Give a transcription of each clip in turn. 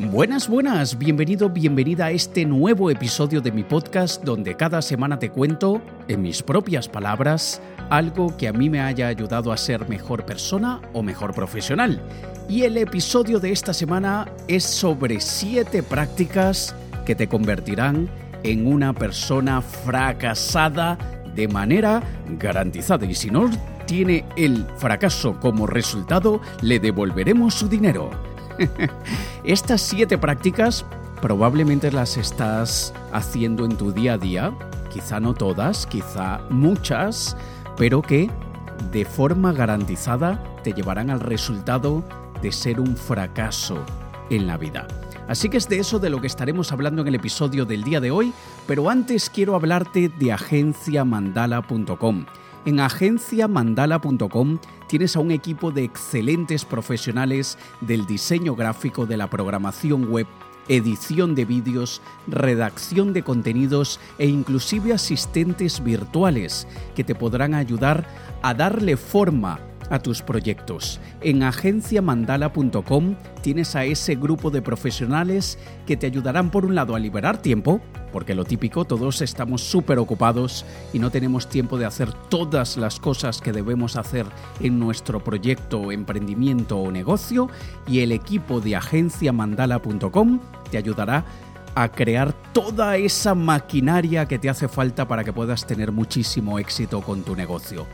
Buenas, buenas, bienvenido, bienvenida a este nuevo episodio de mi podcast donde cada semana te cuento, en mis propias palabras, algo que a mí me haya ayudado a ser mejor persona o mejor profesional. Y el episodio de esta semana es sobre siete prácticas que te convertirán en una persona fracasada de manera garantizada. Y si no tiene el fracaso como resultado, le devolveremos su dinero. Estas siete prácticas probablemente las estás haciendo en tu día a día, quizá no todas, quizá muchas, pero que de forma garantizada te llevarán al resultado de ser un fracaso en la vida. Así que es de eso de lo que estaremos hablando en el episodio del día de hoy, pero antes quiero hablarte de agenciamandala.com. En agenciamandala.com tienes a un equipo de excelentes profesionales del diseño gráfico, de la programación web, edición de vídeos, redacción de contenidos e inclusive asistentes virtuales que te podrán ayudar a darle forma a tus proyectos. En agenciamandala.com tienes a ese grupo de profesionales que te ayudarán por un lado a liberar tiempo, porque lo típico, todos estamos súper ocupados y no tenemos tiempo de hacer todas las cosas que debemos hacer en nuestro proyecto, emprendimiento o negocio, y el equipo de agenciamandala.com te ayudará a crear toda esa maquinaria que te hace falta para que puedas tener muchísimo éxito con tu negocio.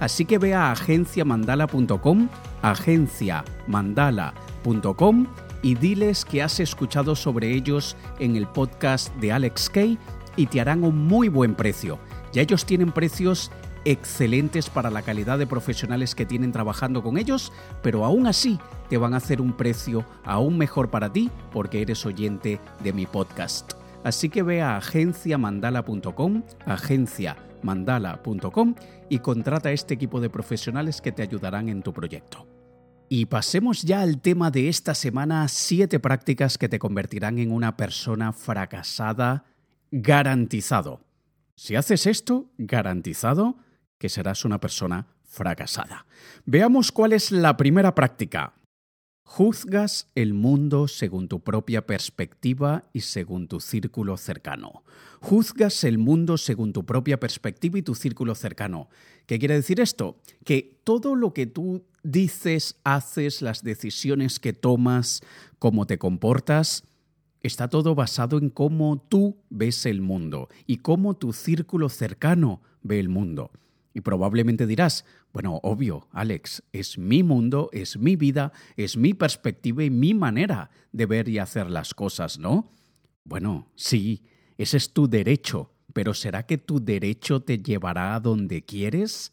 Así que ve a agenciamandala.com, agenciamandala.com y diles que has escuchado sobre ellos en el podcast de Alex Kay y te harán un muy buen precio. Ya ellos tienen precios excelentes para la calidad de profesionales que tienen trabajando con ellos, pero aún así te van a hacer un precio aún mejor para ti porque eres oyente de mi podcast. Así que ve a agenciamandala.com, agenciamandala.com y contrata este equipo de profesionales que te ayudarán en tu proyecto. Y pasemos ya al tema de esta semana, siete prácticas que te convertirán en una persona fracasada garantizado. Si haces esto, garantizado que serás una persona fracasada. Veamos cuál es la primera práctica. Juzgas el mundo según tu propia perspectiva y según tu círculo cercano. Juzgas el mundo según tu propia perspectiva y tu círculo cercano. ¿Qué quiere decir esto? Que todo lo que tú dices, haces, las decisiones que tomas, cómo te comportas, está todo basado en cómo tú ves el mundo y cómo tu círculo cercano ve el mundo. Y probablemente dirás, bueno, obvio, Alex, es mi mundo, es mi vida, es mi perspectiva y mi manera de ver y hacer las cosas, ¿no? Bueno, sí, ese es tu derecho, pero ¿será que tu derecho te llevará a donde quieres?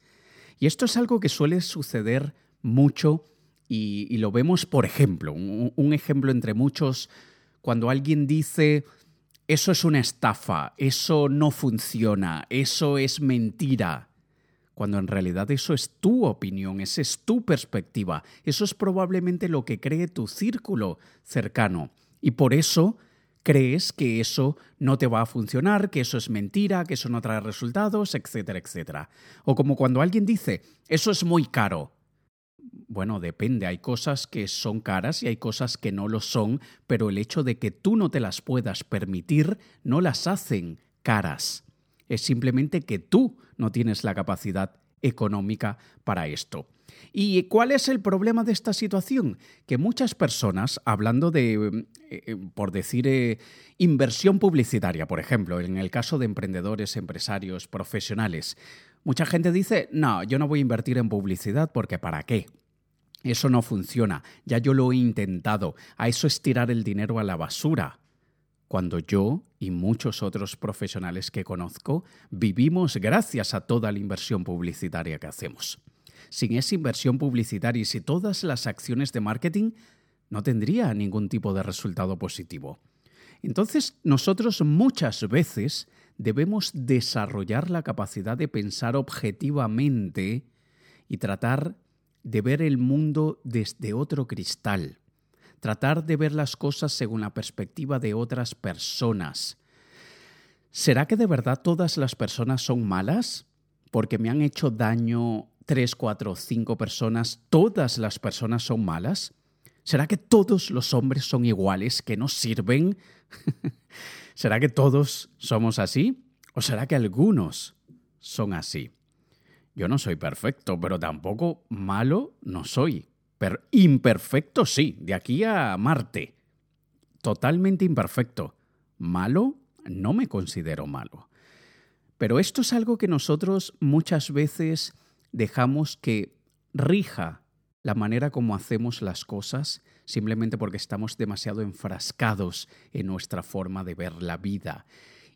Y esto es algo que suele suceder mucho y, lo vemos, por ejemplo, un ejemplo entre muchos, cuando alguien dice, eso es una estafa, eso no funciona, eso es mentira cuando en realidad eso es tu opinión, esa es tu perspectiva, eso es probablemente lo que cree tu círculo cercano. Y por eso crees que eso no te va a funcionar, que eso es mentira, que eso no trae resultados, etcétera, etcétera. O como cuando alguien dice, eso es muy caro. Bueno, depende, hay cosas que son caras y hay cosas que no lo son, pero el hecho de que tú no te las puedas permitir no las hacen caras es simplemente que tú no tienes la capacidad económica para esto. ¿Y cuál es el problema de esta situación? Que muchas personas, hablando de, eh, eh, por decir, eh, inversión publicitaria, por ejemplo, en el caso de emprendedores, empresarios, profesionales, mucha gente dice, no, yo no voy a invertir en publicidad porque ¿para qué? Eso no funciona, ya yo lo he intentado, a eso es tirar el dinero a la basura cuando yo y muchos otros profesionales que conozco vivimos gracias a toda la inversión publicitaria que hacemos. Sin esa inversión publicitaria y sin todas las acciones de marketing, no tendría ningún tipo de resultado positivo. Entonces, nosotros muchas veces debemos desarrollar la capacidad de pensar objetivamente y tratar de ver el mundo desde otro cristal tratar de ver las cosas según la perspectiva de otras personas. ¿Será que de verdad todas las personas son malas? Porque me han hecho daño tres, cuatro, cinco personas, ¿todas las personas son malas? ¿Será que todos los hombres son iguales, que no sirven? ¿Será que todos somos así? ¿O será que algunos son así? Yo no soy perfecto, pero tampoco malo no soy. Pero imperfecto sí, de aquí a Marte. Totalmente imperfecto. Malo no me considero malo. Pero esto es algo que nosotros muchas veces dejamos que rija la manera como hacemos las cosas simplemente porque estamos demasiado enfrascados en nuestra forma de ver la vida.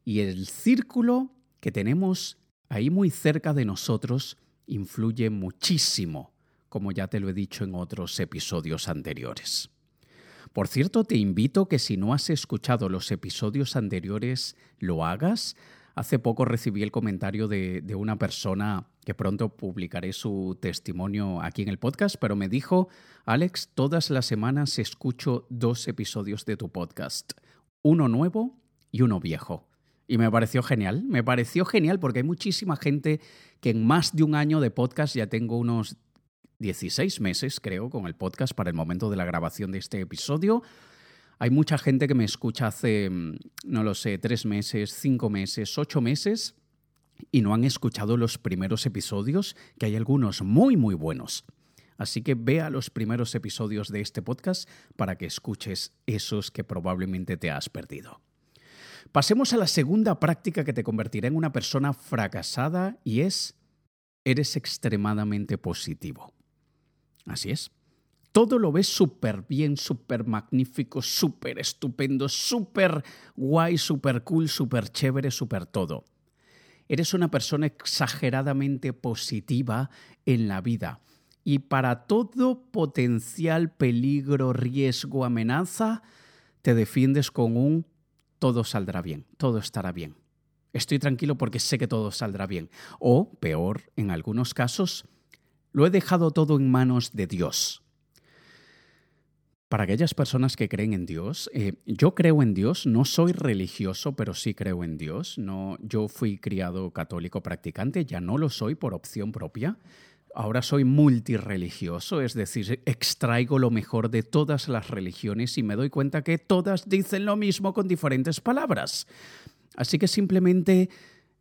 Y el círculo que tenemos ahí muy cerca de nosotros influye muchísimo, como ya te lo he dicho en otros episodios anteriores. Por cierto, te invito que si no has escuchado los episodios anteriores, lo hagas. Hace poco recibí el comentario de, de, una persona que pronto publicaré su testimonio aquí en el podcast, pero me dijo, Alex, todas las semanas escucho dos episodios de tu podcast, uno nuevo y uno viejo. Y me pareció genial, me pareció genial porque hay muchísima gente que en más de un año de podcast, ya tengo unos 16 meses creo con el podcast para el momento de la grabación de este episodio, hay mucha gente que me escucha hace, mm, no lo sé, tres meses, cinco meses, ocho meses y no han escuchado los primeros episodios, que hay algunos muy, muy buenos. Así que vea los primeros episodios de este podcast para que escuches esos que probablemente te has perdido. Pasemos a la segunda práctica que te convertirá en una persona fracasada y es, eres extremadamente positivo. Así es. Todo lo ves súper bien, súper magnífico, súper estupendo, súper guay, súper cool, súper chévere, súper todo. Eres una persona exageradamente positiva en la vida y para todo potencial peligro, riesgo, amenaza, te defiendes con un todo saldrá bien, todo estará bien. Estoy tranquilo porque sé que todo saldrá bien. O, peor, en algunos casos, lo he dejado todo en manos de Dios. Para aquellas personas que creen en Dios, eh, yo creo en Dios, no soy religioso, pero sí creo en Dios. No, yo fui criado católico practicante, ya no lo soy por opción propia. Ahora soy multireligioso, es decir, extraigo lo mejor de todas las religiones y me doy cuenta que todas dicen lo mismo con diferentes palabras. Así que simplemente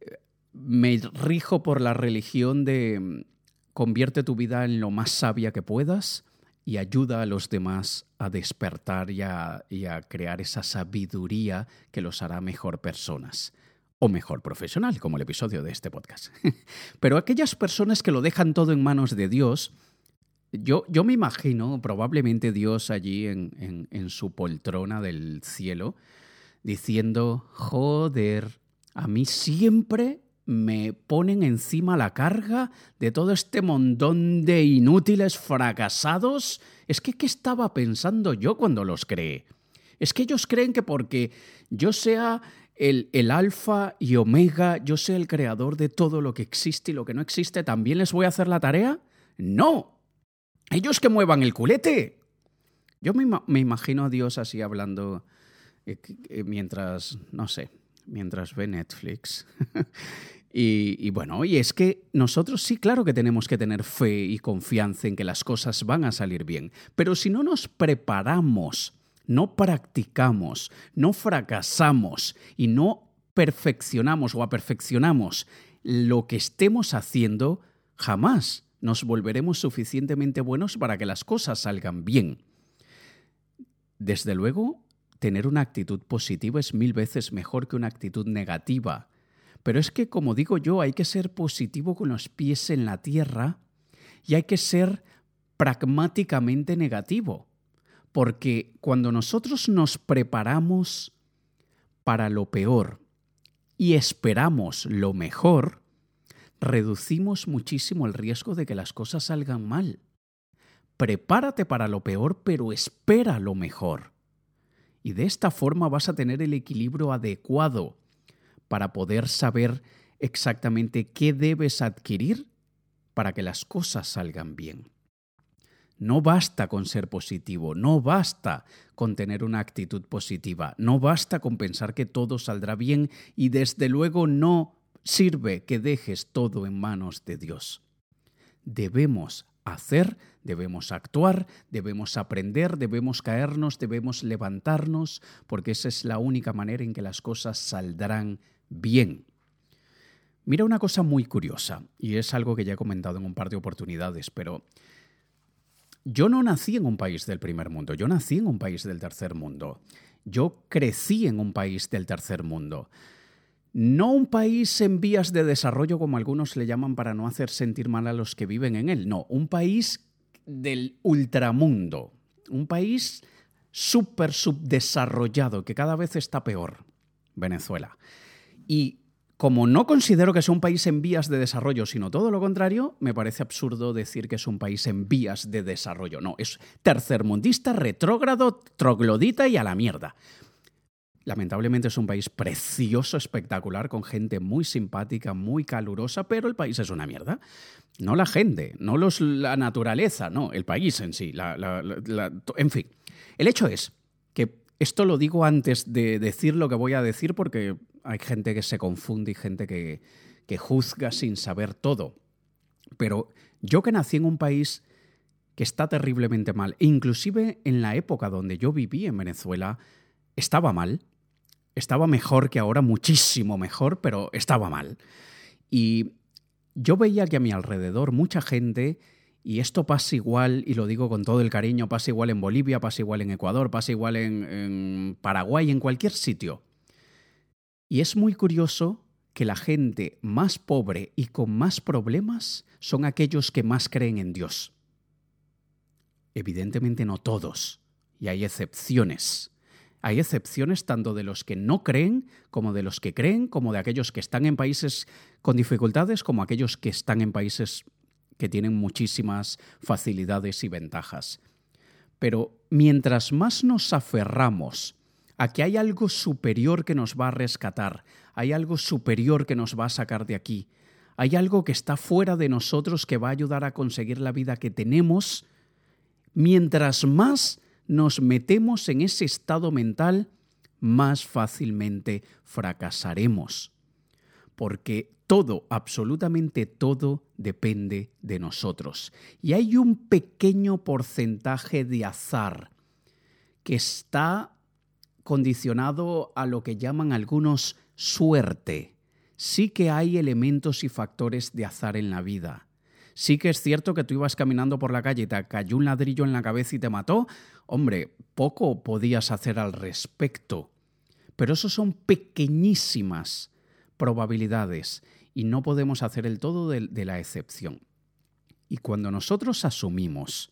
eh, me rijo por la religión de convierte tu vida en lo más sabia que puedas y ayuda a los demás a despertar y a, crear esa sabiduría que los hará mejor personas o mejor profesional, como el episodio de este podcast. Pero aquellas personas que lo dejan todo en manos de Dios, yo, yo me imagino probablemente Dios allí en, su poltrona del cielo, diciendo, joder, a mí siempre me ponen encima la carga de todo este montón de inútiles fracasados. Es que, ¿qué estaba pensando yo cuando los creé? Es que ellos creen que porque yo sea el, alfa y omega, yo sé el creador de todo lo que existe y lo que no existe, ¿también les voy a hacer la tarea? No. Ellos que muevan el culete. Yo me, imagino a Dios así hablando eh, eh, mientras, no sé, mientras ve Netflix. y, bueno, y es que nosotros sí, claro que tenemos que tener fe y confianza en que las cosas van a salir bien, pero si no nos preparamos no practicamos, no fracasamos y no perfeccionamos o aperfeccionamos lo que estemos haciendo, jamás nos volveremos suficientemente buenos para que las cosas salgan bien. Desde luego, tener una actitud positiva es mil veces mejor que una actitud negativa. Pero es que, como digo yo, hay que ser positivo con los pies en la tierra y hay que ser pragmáticamente negativo. Porque cuando nosotros nos preparamos para lo peor y esperamos lo mejor, reducimos muchísimo el riesgo de que las cosas salgan mal. Prepárate para lo peor, pero espera lo mejor. Y de esta forma vas a tener el equilibrio adecuado para poder saber exactamente qué debes adquirir para que las cosas salgan bien. No basta con ser positivo, no basta con tener una actitud positiva, no basta con pensar que todo saldrá bien y desde luego no sirve que dejes todo en manos de Dios. Debemos hacer, debemos actuar, debemos aprender, debemos caernos, debemos levantarnos, porque esa es la única manera en que las cosas saldrán bien. Mira una cosa muy curiosa, y es algo que ya he comentado en un par de oportunidades, pero yo no nací en un país del primer mundo, yo nací en un país del tercer mundo. Yo crecí en un país del tercer mundo. No un país en vías de desarrollo como algunos le llaman para no hacer sentir mal a los que viven en él. No, un país del ultramundo. Un país súper subdesarrollado que cada vez está peor. Venezuela. Y como no considero que sea un país en vías de desarrollo, sino todo lo contrario, me parece absurdo decir que es un país en vías de desarrollo. No, es tercermundista, retrógrado, troglodita y a la mierda. Lamentablemente es un país precioso, espectacular, con gente muy simpática, muy calurosa, pero el país es una mierda. No la gente, no los, la naturaleza, no, el país en sí. en fin, el hecho es que esto lo digo antes de decir lo que voy a decir porque hay gente que se confunde y gente que, que juzga sin saber todo. Pero yo que nací en un país que está terriblemente mal, e inclusive en la época donde yo viví en Venezuela, estaba mal, estaba mejor que ahora, muchísimo mejor, pero estaba mal. Y yo veía que a mi alrededor mucha gente y esto pasa igual, y lo digo con todo el cariño, pasa igual en Bolivia, pasa igual en Ecuador, pasa igual en, Paraguay, en cualquier sitio. Y es muy curioso que la gente más pobre y con más problemas son aquellos que más creen en Dios. Evidentemente no todos, y hay excepciones. Hay excepciones tanto de los que no creen como de los que creen, como de aquellos que están en países con dificultades, como aquellos que están en países que tienen muchísimas facilidades y ventajas. Pero mientras más nos aferramos a que hay algo superior que nos va a rescatar, hay algo superior que nos va a sacar de aquí, hay algo que está fuera de nosotros que va a ayudar a conseguir la vida que tenemos, mientras más nos metemos en ese estado mental, más fácilmente fracasaremos. Porque todo, absolutamente todo, depende de nosotros. Y hay un pequeño porcentaje de azar que está condicionado a lo que llaman algunos suerte. Sí que hay elementos y factores de azar en la vida. Sí que es cierto que tú ibas caminando por la calle y te cayó un ladrillo en la cabeza y te mató. Hombre, poco podías hacer al respecto. Pero eso son pequeñísimas probabilidades y no podemos hacer el todo de, la excepción. Y cuando nosotros asumimos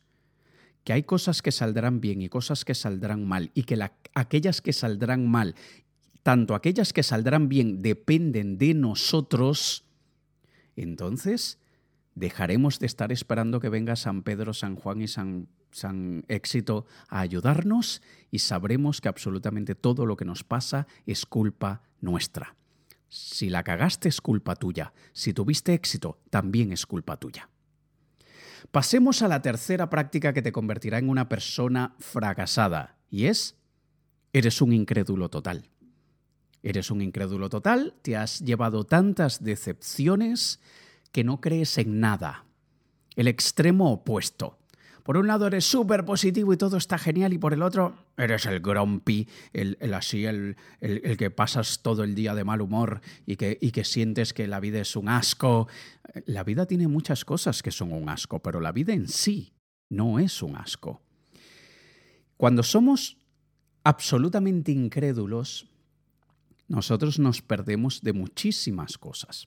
que hay cosas que saldrán bien y cosas que saldrán mal, y que aquellas que saldrán mal, tanto aquellas que saldrán bien, dependen de nosotros, entonces dejaremos de estar esperando que venga San Pedro, San Juan y San, San Éxito a ayudarnos y sabremos que absolutamente todo lo que nos pasa es culpa nuestra. Si la cagaste es culpa tuya. Si tuviste éxito, también es culpa tuya. Pasemos a la tercera práctica que te convertirá en una persona fracasada, y es, eres un incrédulo total. Eres un incrédulo total, te has llevado tantas decepciones que no crees en nada. El extremo opuesto. Por un lado eres súper positivo y todo está genial y por el otro eres el grumpy, el, así, el, el, que pasas todo el día de mal humor y que, y que sientes que la vida es un asco. La vida tiene muchas cosas que son un asco, pero la vida en sí no es un asco. Cuando somos absolutamente incrédulos, nosotros nos perdemos de muchísimas cosas.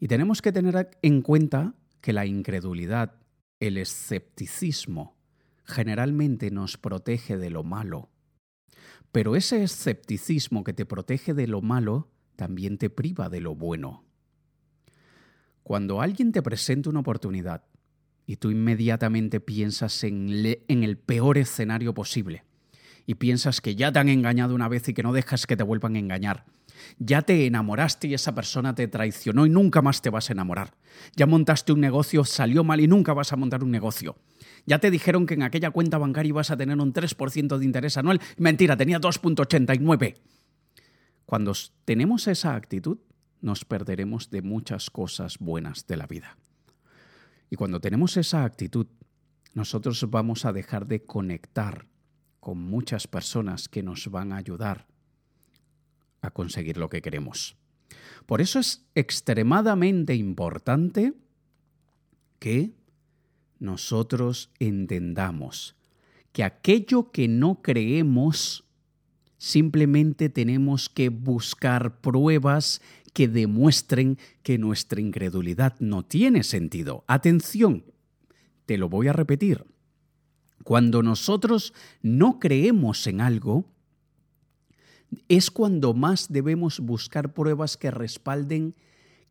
Y tenemos que tener en cuenta que la incredulidad el escepticismo generalmente nos protege de lo malo, pero ese escepticismo que te protege de lo malo también te priva de lo bueno. Cuando alguien te presenta una oportunidad y tú inmediatamente piensas en, el peor escenario posible y piensas que ya te han engañado una vez y que no dejas que te vuelvan a engañar, ya te enamoraste y esa persona te traicionó y nunca más te vas a enamorar. Ya montaste un negocio, salió mal y nunca vas a montar un negocio. Ya te dijeron que en aquella cuenta bancaria ibas a tener un 3% de interés anual. Mentira, tenía 2.89. Cuando tenemos esa actitud, nos perderemos de muchas cosas buenas de la vida. Y cuando tenemos esa actitud, nosotros vamos a dejar de conectar con muchas personas que nos van a ayudar a conseguir lo que queremos. Por eso es extremadamente importante que nosotros entendamos que aquello que no creemos, simplemente tenemos que buscar pruebas que demuestren que nuestra incredulidad no tiene sentido. Atención, te lo voy a repetir. Cuando nosotros no creemos en algo, es cuando más debemos buscar pruebas que respalden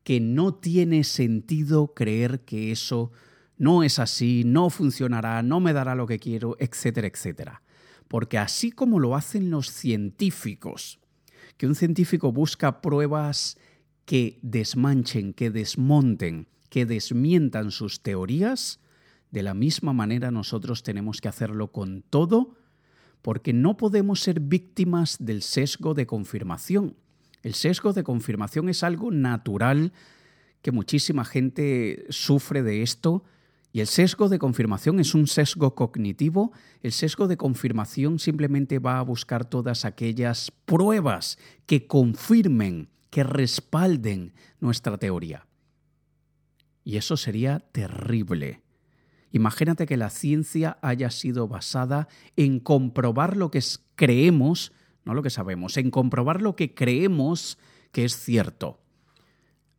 que no tiene sentido creer que eso no es así, no funcionará, no me dará lo que quiero, etcétera, etcétera. Porque así como lo hacen los científicos, que un científico busca pruebas que desmanchen, que desmonten, que desmientan sus teorías, de la misma manera nosotros tenemos que hacerlo con todo, porque no podemos ser víctimas del sesgo de confirmación. El sesgo de confirmación es algo natural que muchísima gente sufre de esto. Y el sesgo de confirmación es un sesgo cognitivo. El sesgo de confirmación simplemente va a buscar todas aquellas pruebas que confirmen, que respalden nuestra teoría. Y eso sería terrible. Imagínate que la ciencia haya sido basada en comprobar lo que creemos, no lo que sabemos, en comprobar lo que creemos que es cierto.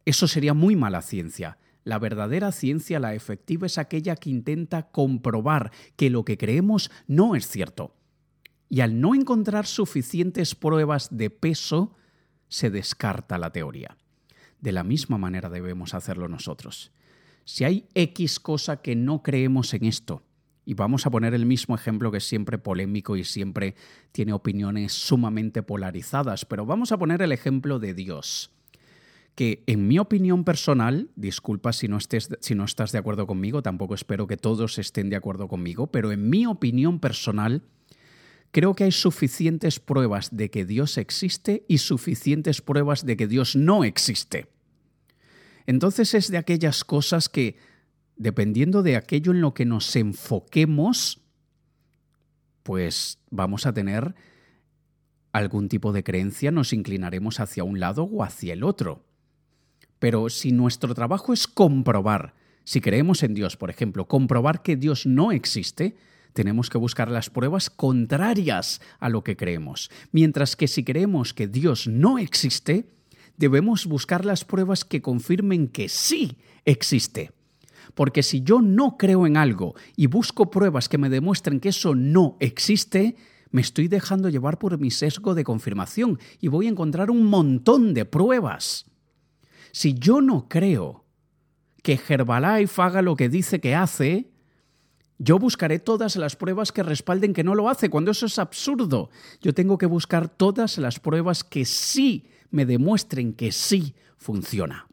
Eso sería muy mala ciencia. La verdadera ciencia, la efectiva, es aquella que intenta comprobar que lo que creemos no es cierto. Y al no encontrar suficientes pruebas de peso, se descarta la teoría. De la misma manera debemos hacerlo nosotros. Si hay X cosa que no creemos en esto, y vamos a poner el mismo ejemplo que es siempre polémico y siempre tiene opiniones sumamente polarizadas, pero vamos a poner el ejemplo de Dios, que en mi opinión personal, disculpa si no, si no estás de acuerdo conmigo, tampoco espero que todos estén de acuerdo conmigo, pero en mi opinión personal, creo que hay suficientes pruebas de que Dios existe y suficientes pruebas de que Dios no existe. Entonces es de aquellas cosas que, dependiendo de aquello en lo que nos enfoquemos, pues vamos a tener algún tipo de creencia, nos inclinaremos hacia un lado o hacia el otro. Pero si nuestro trabajo es comprobar, si creemos en Dios, por ejemplo, comprobar que Dios no existe, tenemos que buscar las pruebas contrarias a lo que creemos. Mientras que si creemos que Dios no existe, debemos buscar las pruebas que confirmen que sí existe. Porque si yo no creo en algo y busco pruebas que me demuestren que eso no existe, me estoy dejando llevar por mi sesgo de confirmación y voy a encontrar un montón de pruebas. Si yo no creo que Herbalife haga lo que dice que hace, yo buscaré todas las pruebas que respalden que no lo hace, cuando eso es absurdo. Yo tengo que buscar todas las pruebas que sí me demuestren que sí funciona.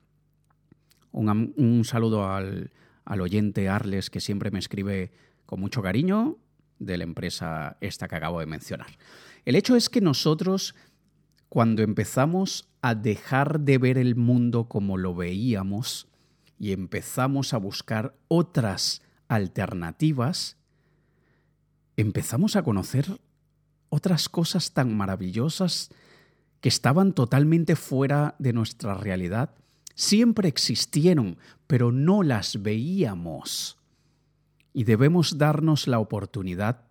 Un, saludo al, al oyente Arles que siempre me escribe con mucho cariño de la empresa esta que acabo de mencionar. El hecho es que nosotros, cuando empezamos a dejar de ver el mundo como lo veíamos y empezamos a buscar otras alternativas, empezamos a conocer otras cosas tan maravillosas que estaban totalmente fuera de nuestra realidad, siempre existieron, pero no las veíamos. Y debemos darnos la oportunidad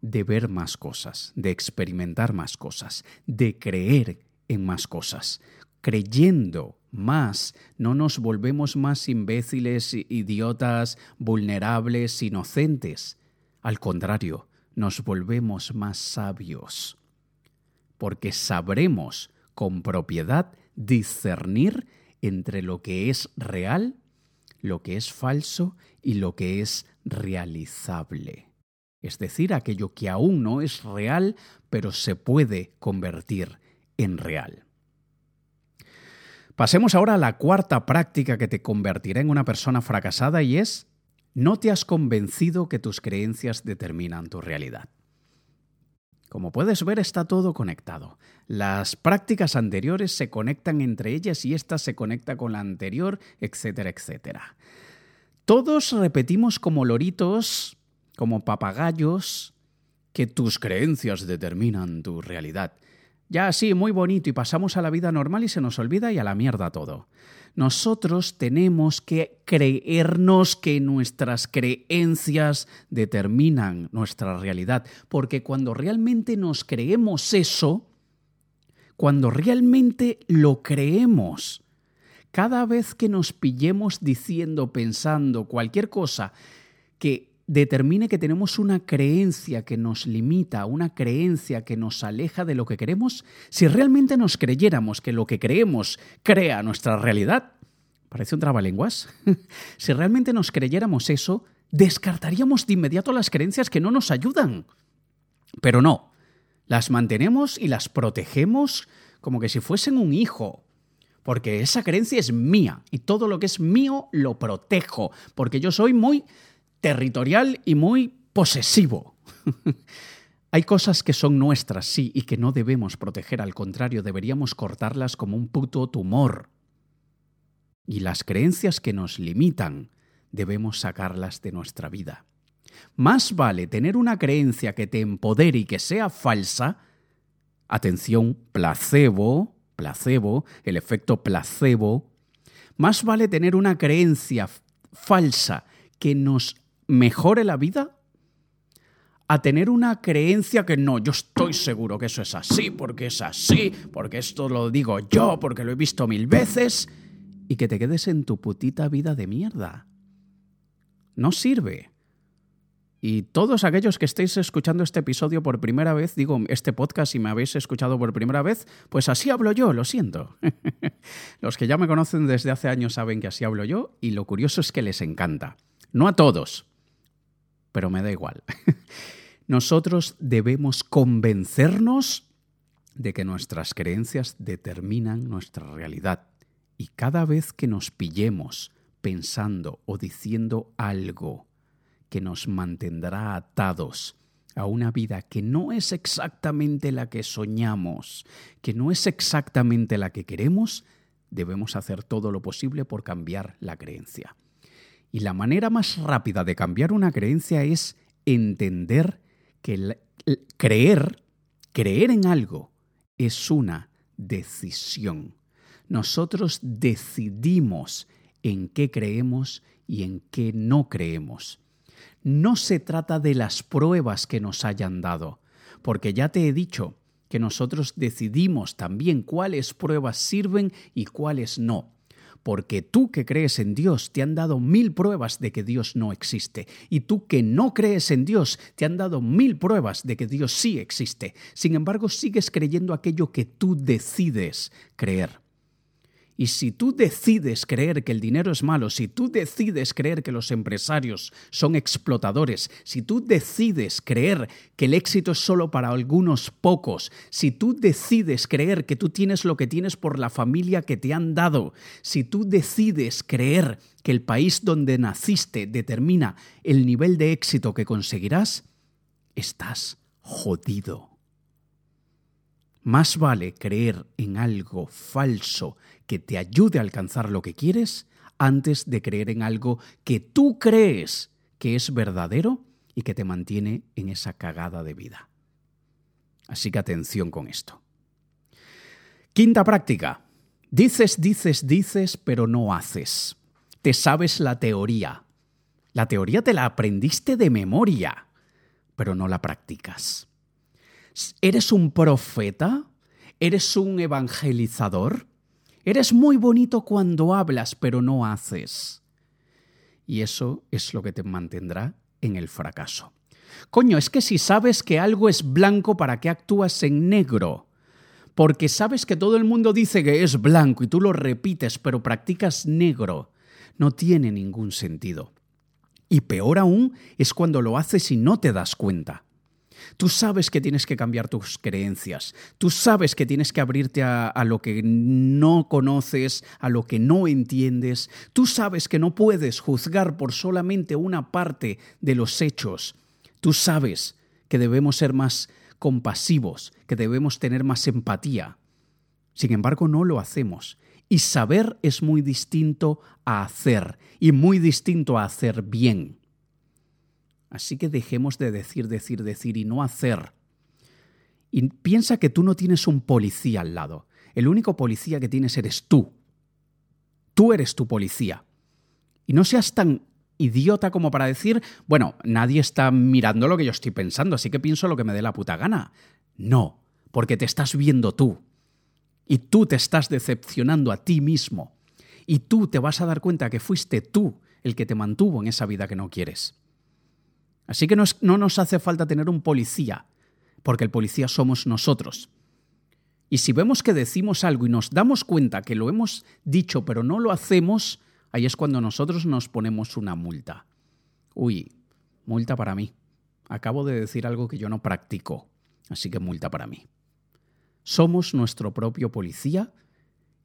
de ver más cosas, de experimentar más cosas, de creer en más cosas. Creyendo más, no nos volvemos más imbéciles, idiotas, vulnerables, inocentes. Al contrario, nos volvemos más sabios porque sabremos con propiedad discernir entre lo que es real, lo que es falso y lo que es realizable. Es decir, aquello que aún no es real, pero se puede convertir en real. Pasemos ahora a la cuarta práctica que te convertirá en una persona fracasada y es, no te has convencido que tus creencias determinan tu realidad. Como puedes ver, está todo conectado. Las prácticas anteriores se conectan entre ellas y esta se conecta con la anterior, etcétera, etcétera. Todos repetimos como loritos, como papagayos, que tus creencias determinan tu realidad. Ya así, muy bonito, y pasamos a la vida normal y se nos olvida y a la mierda todo. Nosotros tenemos que creernos que nuestras creencias determinan nuestra realidad, porque cuando realmente nos creemos eso, cuando realmente lo creemos, cada vez que nos pillemos diciendo, pensando cualquier cosa que determine que tenemos una creencia que nos limita, una creencia que nos aleja de lo que queremos, si realmente nos creyéramos que lo que creemos crea nuestra realidad, parece un trabalenguas, si realmente nos creyéramos eso, descartaríamos de inmediato las creencias que no nos ayudan. Pero no, las mantenemos y las protegemos como que si fuesen un hijo. Porque esa creencia es mía y todo lo que es mío lo protejo, porque yo soy muy territorial y muy posesivo. Hay cosas que son nuestras, sí, y que no debemos proteger, al contrario, deberíamos cortarlas como un puto tumor. Y las creencias que nos limitan, debemos sacarlas de nuestra vida. Más vale tener una creencia que te empodere y que sea falsa, atención, placebo, placebo, el efecto placebo, más vale tener una creencia falsa que nos mejore la vida a tener una creencia que no, yo estoy seguro que eso es así, porque es así, porque esto lo digo yo, porque lo he visto mil veces, y que te quedes en tu putita vida de mierda. No sirve. Y todos aquellos que estéis escuchando este episodio por primera vez, digo, este podcast y me habéis escuchado por primera vez, pues así hablo yo, lo siento. Los que ya me conocen desde hace años saben que así hablo yo y lo curioso es que les encanta. No a todos, pero me da igual. Nosotros debemos convencernos de que nuestras creencias determinan nuestra realidad. Y cada vez que nos pillemos pensando o diciendo algo que nos mantendrá atados a una vida que no es exactamente la que soñamos, que no es exactamente la que queremos, debemos hacer todo lo posible por cambiar la creencia. Y la manera más rápida de cambiar una creencia es entender que creer, creer en algo, es una decisión. Nosotros decidimos en qué creemos y en qué no creemos. No se trata de las pruebas que nos hayan dado, porque ya te he dicho que nosotros decidimos también cuáles pruebas sirven y cuáles no porque tú que crees en Dios te han dado mil pruebas de que Dios no existe, y tú que no crees en Dios te han dado mil pruebas de que Dios sí existe. Sin embargo, sigues creyendo aquello que tú decides creer. Y si tú decides creer que el dinero es malo, si tú decides creer que los empresarios son explotadores, si tú decides creer que el éxito es solo para algunos pocos, si tú decides creer que tú tienes lo que tienes por la familia que te han dado, si tú decides creer que el país donde naciste determina el nivel de éxito que conseguirás, estás jodido. Más vale creer en algo falso que te ayude a alcanzar lo que quieres antes de creer en algo que tú crees que es verdadero y que te mantiene en esa cagada de vida. Así que atención con esto. Quinta práctica. Dices, dices, dices, pero no haces. Te sabes la teoría. La teoría te la aprendiste de memoria, pero no la practicas. ¿Eres un profeta? ¿Eres un evangelizador? Eres muy bonito cuando hablas, pero no haces. Y eso es lo que te mantendrá en el fracaso. Coño, es que si sabes que algo es blanco, ¿para qué actúas en negro? Porque sabes que todo el mundo dice que es blanco y tú lo repites, pero practicas negro. No tiene ningún sentido. Y peor aún es cuando lo haces y no te das cuenta. Tú sabes que tienes que cambiar tus creencias. Tú sabes que tienes que abrirte a, lo que no conoces, a lo que no entiendes. Tú sabes que no puedes juzgar por solamente una parte de los hechos. Tú sabes que debemos ser más compasivos, que debemos tener más empatía. Sin embargo, no lo hacemos. Y saber es muy distinto a hacer y muy distinto a hacer bien. Así que dejemos de decir, decir, decir y no hacer. Y piensa que tú no tienes un policía al lado. El único policía que tienes eres tú. Tú eres tu policía. Y no seas tan idiota como para decir, bueno, nadie está mirando lo que yo estoy pensando, así que pienso lo que me dé la puta gana. No, porque te estás viendo tú. Y tú te estás decepcionando a ti mismo. Y tú te vas a dar cuenta que fuiste tú el que te mantuvo en esa vida que no quieres. Así que no, no nos hace falta tener un policía, porque el policía somos nosotros. Y si vemos que decimos algo y nos damos cuenta que lo hemos dicho pero no lo hacemos, ahí es cuando nosotros nos ponemos una multa. Uy, multa para mí. Acabo de decir algo que yo no practico, así que multa para mí. Somos nuestro propio policía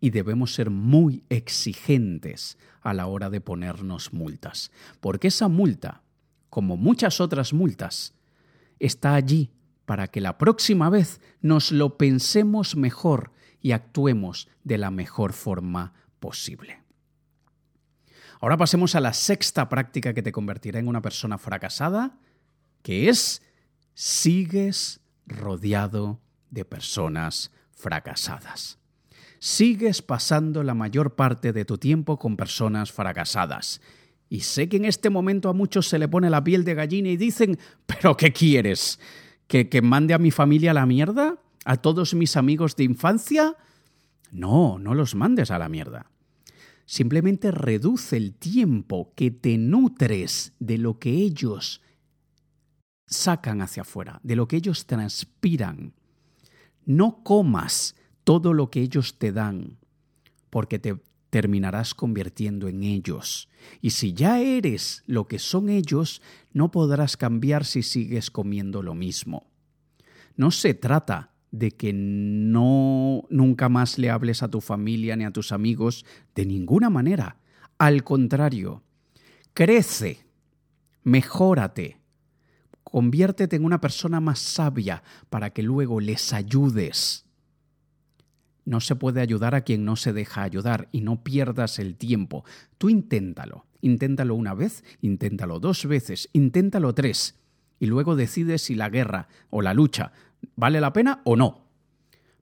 y debemos ser muy exigentes a la hora de ponernos multas, porque esa multa, como muchas otras multas, está allí para que la próxima vez nos lo pensemos mejor y actuemos de la mejor forma posible. Ahora pasemos a la sexta práctica que te convertirá en una persona fracasada, que es sigues rodeado de personas fracasadas. Sigues pasando la mayor parte de tu tiempo con personas fracasadas. Y sé que en este momento a muchos se le pone la piel de gallina y dicen, pero ¿qué quieres? ¿Que, mande a mi familia a la mierda? ¿A todos mis amigos de infancia? No, no los mandes a la mierda. Simplemente reduce el tiempo que te nutres de lo que ellos sacan hacia afuera, de lo que ellos transpiran. No comas todo lo que ellos te dan, porque te terminarás convirtiendo en ellos. Y si ya eres lo que son ellos, no podrás cambiar si sigues comiendo lo mismo. No se trata de que no nunca más le hables a tu familia ni a tus amigos de ninguna manera. Al contrario, crece, mejórate, conviértete en una persona más sabia para que luego les ayudes no se puede ayudar a quien no se deja ayudar y no pierdas el tiempo. Tú inténtalo. Inténtalo una vez, inténtalo dos veces, inténtalo tres. Y luego decides si la guerra o la lucha vale la pena o no.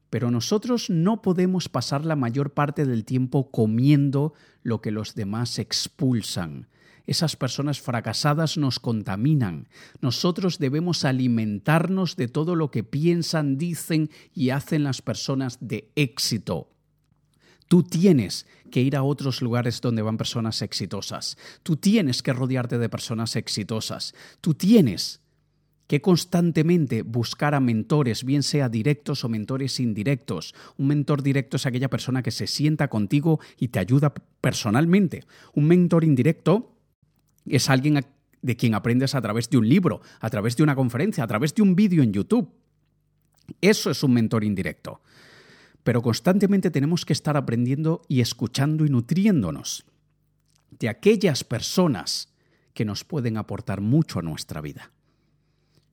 Pero nosotros no podemos pasar la mayor parte del tiempo comiendo lo que los demás expulsan. Esas personas fracasadas nos contaminan. Nosotros debemos alimentarnos de todo lo que piensan, dicen y hacen las personas de éxito. Tú tienes que ir a otros lugares donde van personas exitosas. Tú tienes que rodearte de personas exitosas. Tú tienes que constantemente buscar a mentores, bien sea directos o mentores indirectos. Un mentor directo es aquella persona que se sienta contigo y te ayuda personalmente. Un mentor indirecto es alguien de quien aprendes a través de un libro, a través de una conferencia, a través de un vídeo en YouTube. Eso es un mentor indirecto. Pero constantemente tenemos que estar aprendiendo y escuchando y nutriéndonos de aquellas personas que nos pueden aportar mucho a nuestra vida.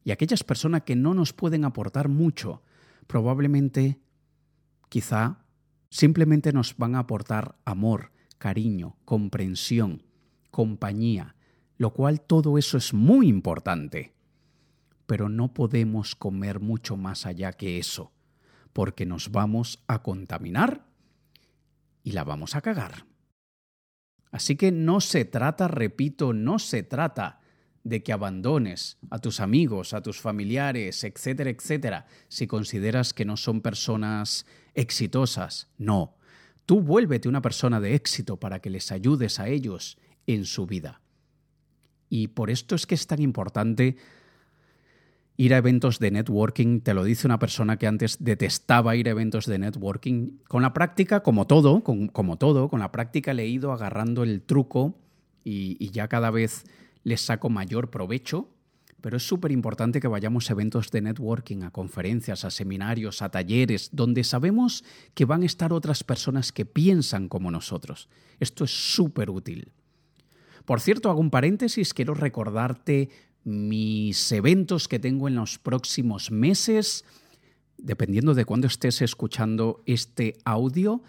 Y aquellas personas que no nos pueden aportar mucho, probablemente, quizá, simplemente nos van a aportar amor, cariño, comprensión, compañía, lo cual todo eso es muy importante. Pero no podemos comer mucho más allá que eso, porque nos vamos a contaminar y la vamos a cagar. Así que no se trata, repito, no se trata de que abandones a tus amigos, a tus familiares, etcétera, etcétera, si consideras que no son personas exitosas. No, tú vuélvete una persona de éxito para que les ayudes a ellos en su vida. Y por esto es que es tan importante ir a eventos de networking. Te lo dice una persona que antes detestaba ir a eventos de networking. Con la práctica, como todo, como todo, con la práctica le he ido agarrando el truco y, y ya cada vez les saco mayor provecho. Pero es súper importante que vayamos a eventos de networking, a conferencias, a seminarios, a talleres, donde sabemos que van a estar otras personas que piensan como nosotros. Esto es súper útil. Por cierto, hago un paréntesis, quiero recordarte mis eventos que tengo en los próximos meses, dependiendo de cuándo estés escuchando este audio.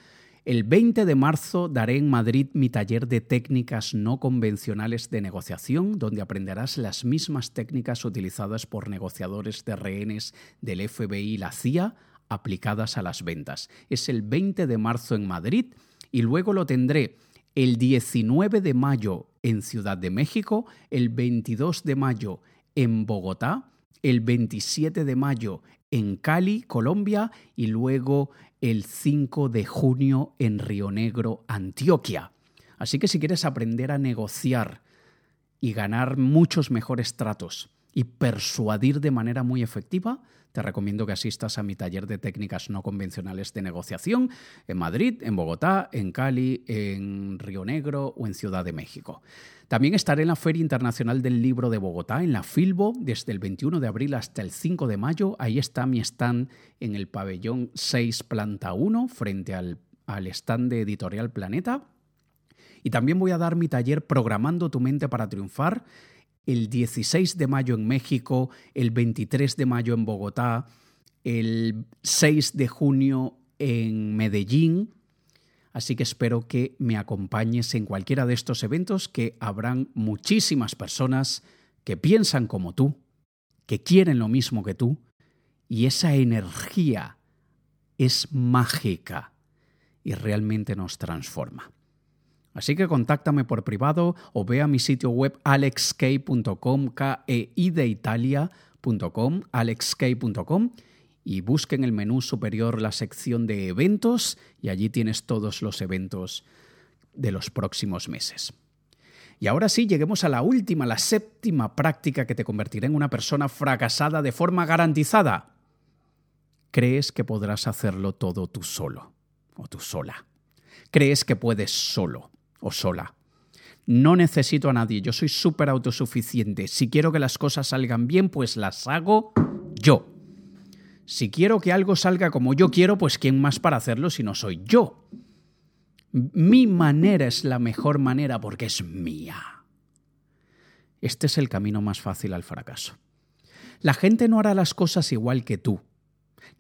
El 20 de marzo daré en Madrid mi taller de técnicas no convencionales de negociación, donde aprenderás las mismas técnicas utilizadas por negociadores de rehenes del FBI y la CIA aplicadas a las ventas. Es el 20 de marzo en Madrid y luego lo tendré el 19 de mayo en Ciudad de México, el 22 de mayo en Bogotá, el 27 de mayo en Cali, Colombia, y luego el 5 de junio en Río Negro, Antioquia. Así que si quieres aprender a negociar y ganar muchos mejores tratos y persuadir de manera muy efectiva, te recomiendo que asistas a mi taller de técnicas no convencionales de negociación en Madrid, en Bogotá, en Cali, en Río Negro o en Ciudad de México. También estaré en la Feria Internacional del Libro de Bogotá, en la Filbo, desde el 21 de abril hasta el 5 de mayo. Ahí está mi stand en el pabellón 6, planta 1, frente al, al stand de Editorial Planeta. Y también voy a dar mi taller Programando tu mente para triunfar el 16 de mayo en México, el 23 de mayo en Bogotá, el 6 de junio en Medellín. Así que espero que me acompañes en cualquiera de estos eventos, que habrán muchísimas personas que piensan como tú, que quieren lo mismo que tú, y esa energía es mágica y realmente nos transforma. Así que contáctame por privado o ve a mi sitio web alexkey.com, k e i de italia.com, alexkey.com y busque en el menú superior la sección de eventos y allí tienes todos los eventos de los próximos meses. Y ahora sí, lleguemos a la última, la séptima práctica que te convertirá en una persona fracasada de forma garantizada. Crees que podrás hacerlo todo tú solo o tú sola. Crees que puedes solo o sola. No necesito a nadie, yo soy súper autosuficiente. Si quiero que las cosas salgan bien, pues las hago yo. Si quiero que algo salga como yo quiero, pues ¿quién más para hacerlo si no soy yo? Mi manera es la mejor manera porque es mía. Este es el camino más fácil al fracaso. La gente no hará las cosas igual que tú.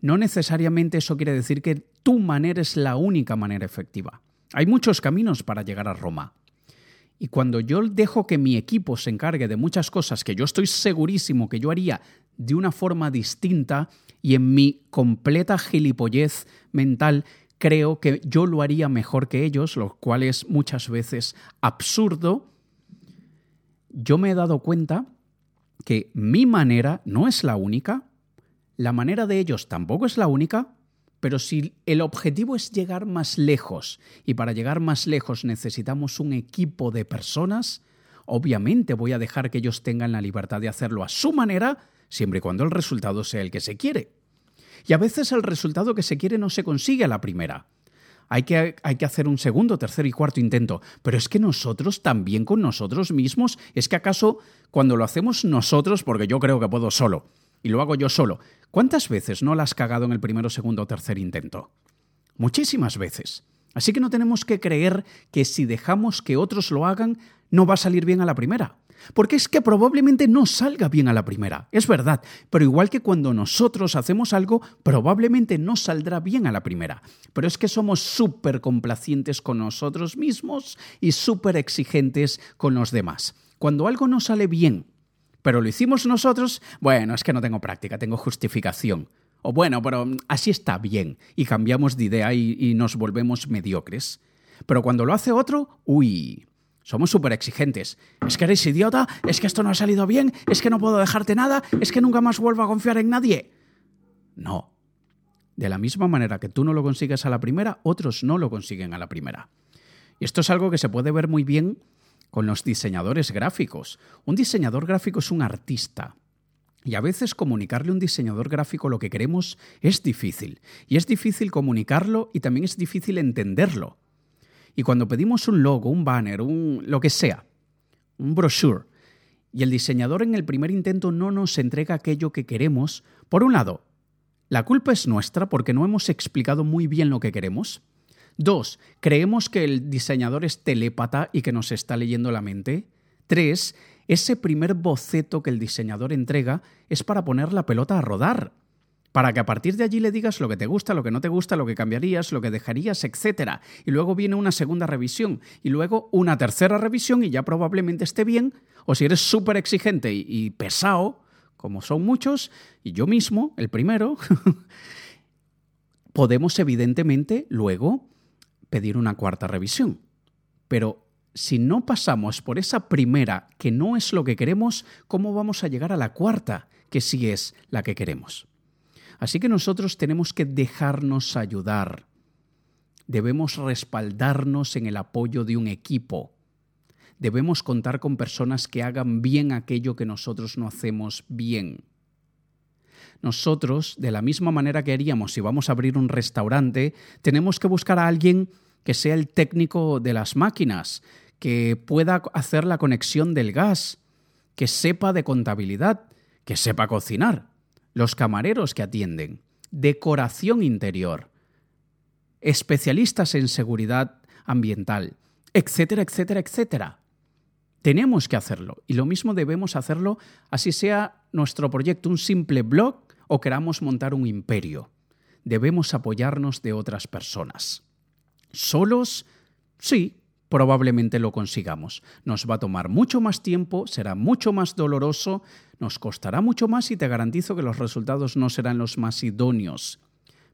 No necesariamente eso quiere decir que tu manera es la única manera efectiva. Hay muchos caminos para llegar a Roma. Y cuando yo dejo que mi equipo se encargue de muchas cosas que yo estoy segurísimo que yo haría de una forma distinta y en mi completa gilipollez mental creo que yo lo haría mejor que ellos, lo cual es muchas veces absurdo, yo me he dado cuenta que mi manera no es la única, la manera de ellos tampoco es la única, pero si el objetivo es llegar más lejos y para llegar más lejos necesitamos un equipo de personas, obviamente voy a dejar que ellos tengan la libertad de hacerlo a su manera, siempre y cuando el resultado sea el que se quiere. Y a veces el resultado que se quiere no se consigue a la primera. Hay que, hay que, hacer un segundo, tercer y cuarto intento. Pero es que nosotros también con nosotros mismos, es que acaso cuando lo hacemos nosotros, porque yo creo que puedo solo, y lo hago yo solo, ¿Cuántas veces no la has cagado en el primero, segundo o tercer intento? Muchísimas veces. Así que no tenemos que creer que si dejamos que otros lo hagan, no va a salir bien a la primera. Porque es que probablemente no salga bien a la primera, es verdad, pero igual que cuando nosotros hacemos algo, probablemente no saldrá bien a la primera. Pero es que somos súper complacientes con nosotros mismos y súper exigentes con los demás. Cuando algo no sale bien pero lo hicimos nosotros, bueno, es que no tengo práctica, tengo justificación. O bueno, pero así está bien, y cambiamos de idea y, nos volvemos mediocres. Pero cuando lo hace otro, uy, somos súper exigentes. Es que eres idiota, es que esto no ha salido bien, es que no puedo dejarte nada, es que nunca más vuelvo a confiar en nadie. No. De la misma manera que tú no lo consigues a la primera, otros no lo consiguen a la primera. Y esto es algo que se puede ver muy bien con los diseñadores gráficos. Un diseñador gráfico es un artista. Y a veces comunicarle a un diseñador gráfico lo que queremos es difícil. Y es difícil comunicarlo y también es difícil entenderlo. Y cuando pedimos un logo, un banner, un lo que sea, un brochure, y el diseñador en el primer intento no nos entrega aquello que queremos, por un lado, la culpa es nuestra porque no hemos explicado muy bien lo que queremos. Dos, ¿creemos que el diseñador es telépata y que nos está leyendo la mente? Tres, ese primer boceto que el diseñador entrega es para poner la pelota a rodar. para que a partir de allí le digas lo que te gusta, lo que no te gusta, lo que cambiarías, lo que dejarías, etc. Y luego viene una segunda revisión y luego una tercera revisión y ya probablemente esté bien. O si eres súper exigente y, pesado, como son muchos, y yo mismo, el primero, podemos evidentemente luego pedir una cuarta revisión. Pero si no pasamos por esa primera, que no es lo que queremos, ¿cómo vamos a llegar a la cuarta, que sí es la que queremos? Así que nosotros tenemos que dejarnos ayudar. Debemos respaldarnos en el apoyo de un equipo. Debemos contar con personas que hagan bien aquello que nosotros no hacemos bien. Nosotros, de la misma manera que haríamos si vamos a abrir un restaurante, tenemos que buscar a alguien que sea el técnico de las máquinas, que pueda hacer la conexión del gas, que sepa de contabilidad, que sepa cocinar. Los camareros que atienden, decoración interior, especialistas en seguridad ambiental, etcétera, etcétera, etcétera. Tenemos que hacerlo y lo mismo debemos hacerlo así sea nuestro proyecto un simple blog o queramos montar un imperio. Debemos apoyarnos de otras personas. ¿Solos? Sí, probablemente lo consigamos. Nos va a tomar mucho más tiempo, será mucho más doloroso, nos costará mucho más y te garantizo que los resultados no serán los más idóneos.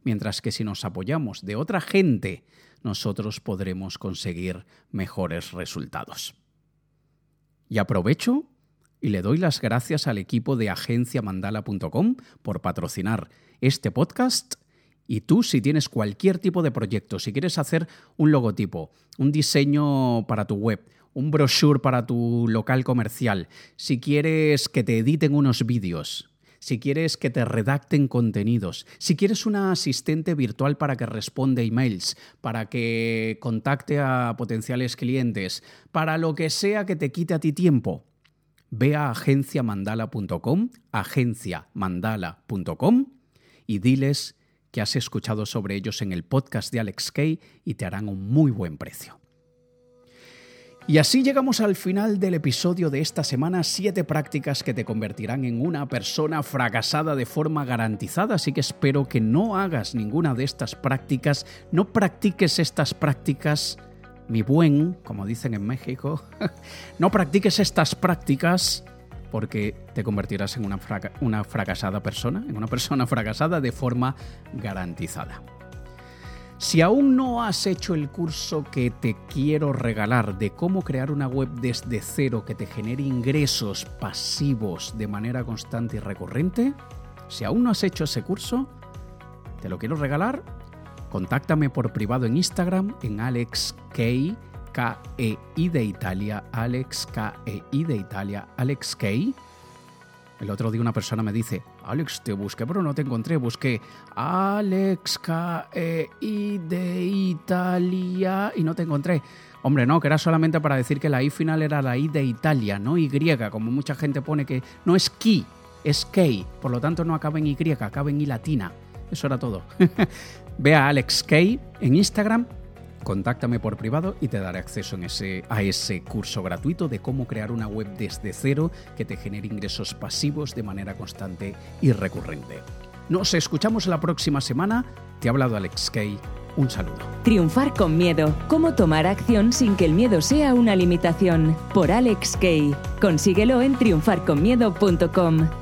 Mientras que si nos apoyamos de otra gente, nosotros podremos conseguir mejores resultados. Y aprovecho y le doy las gracias al equipo de agenciamandala.com por patrocinar este podcast. Y tú, si tienes cualquier tipo de proyecto, si quieres hacer un logotipo, un diseño para tu web, un brochure para tu local comercial, si quieres que te editen unos vídeos, si quieres que te redacten contenidos, si quieres una asistente virtual para que responda emails, para que contacte a potenciales clientes, para lo que sea que te quite a ti tiempo, ve a agenciamandala.com, agenciamandala.com y diles que has escuchado sobre ellos en el podcast de Alex Kay y te harán un muy buen precio. Y así llegamos al final del episodio de esta semana, siete prácticas que te convertirán en una persona fracasada de forma garantizada, así que espero que no hagas ninguna de estas prácticas, no practiques estas prácticas, mi buen, como dicen en México, no practiques estas prácticas porque te convertirás en una, una fracasada persona, en una persona fracasada de forma garantizada. Si aún no has hecho el curso que te quiero regalar de cómo crear una web desde cero que te genere ingresos pasivos de manera constante y recurrente, si aún no has hecho ese curso, te lo quiero regalar, contáctame por privado en Instagram en AlexK K-E-I de Italia, Alex K-E-I de Italia, Alex K. El otro día una persona me dice, Alex, te busqué pero no te encontré, busqué Alex K-E-I de Italia y no te encontré. Hombre, no, que era solamente para decir que la I final era la I de Italia, no Y, como mucha gente pone que no es Ki, es K, por lo tanto no acaba en Y, acaba en I latina. Eso era todo. Ve a Alex K en Instagram Contáctame por privado y te daré acceso a ese curso gratuito de cómo crear una web desde cero que te genere ingresos pasivos de manera constante y recurrente. Nos escuchamos la próxima semana. Te ha hablado Alex Kay. Un saludo. Triunfar con miedo. Cómo tomar acción sin que el miedo sea una limitación. Por Alex Kay. Consíguelo en triunfarconmiedo.com.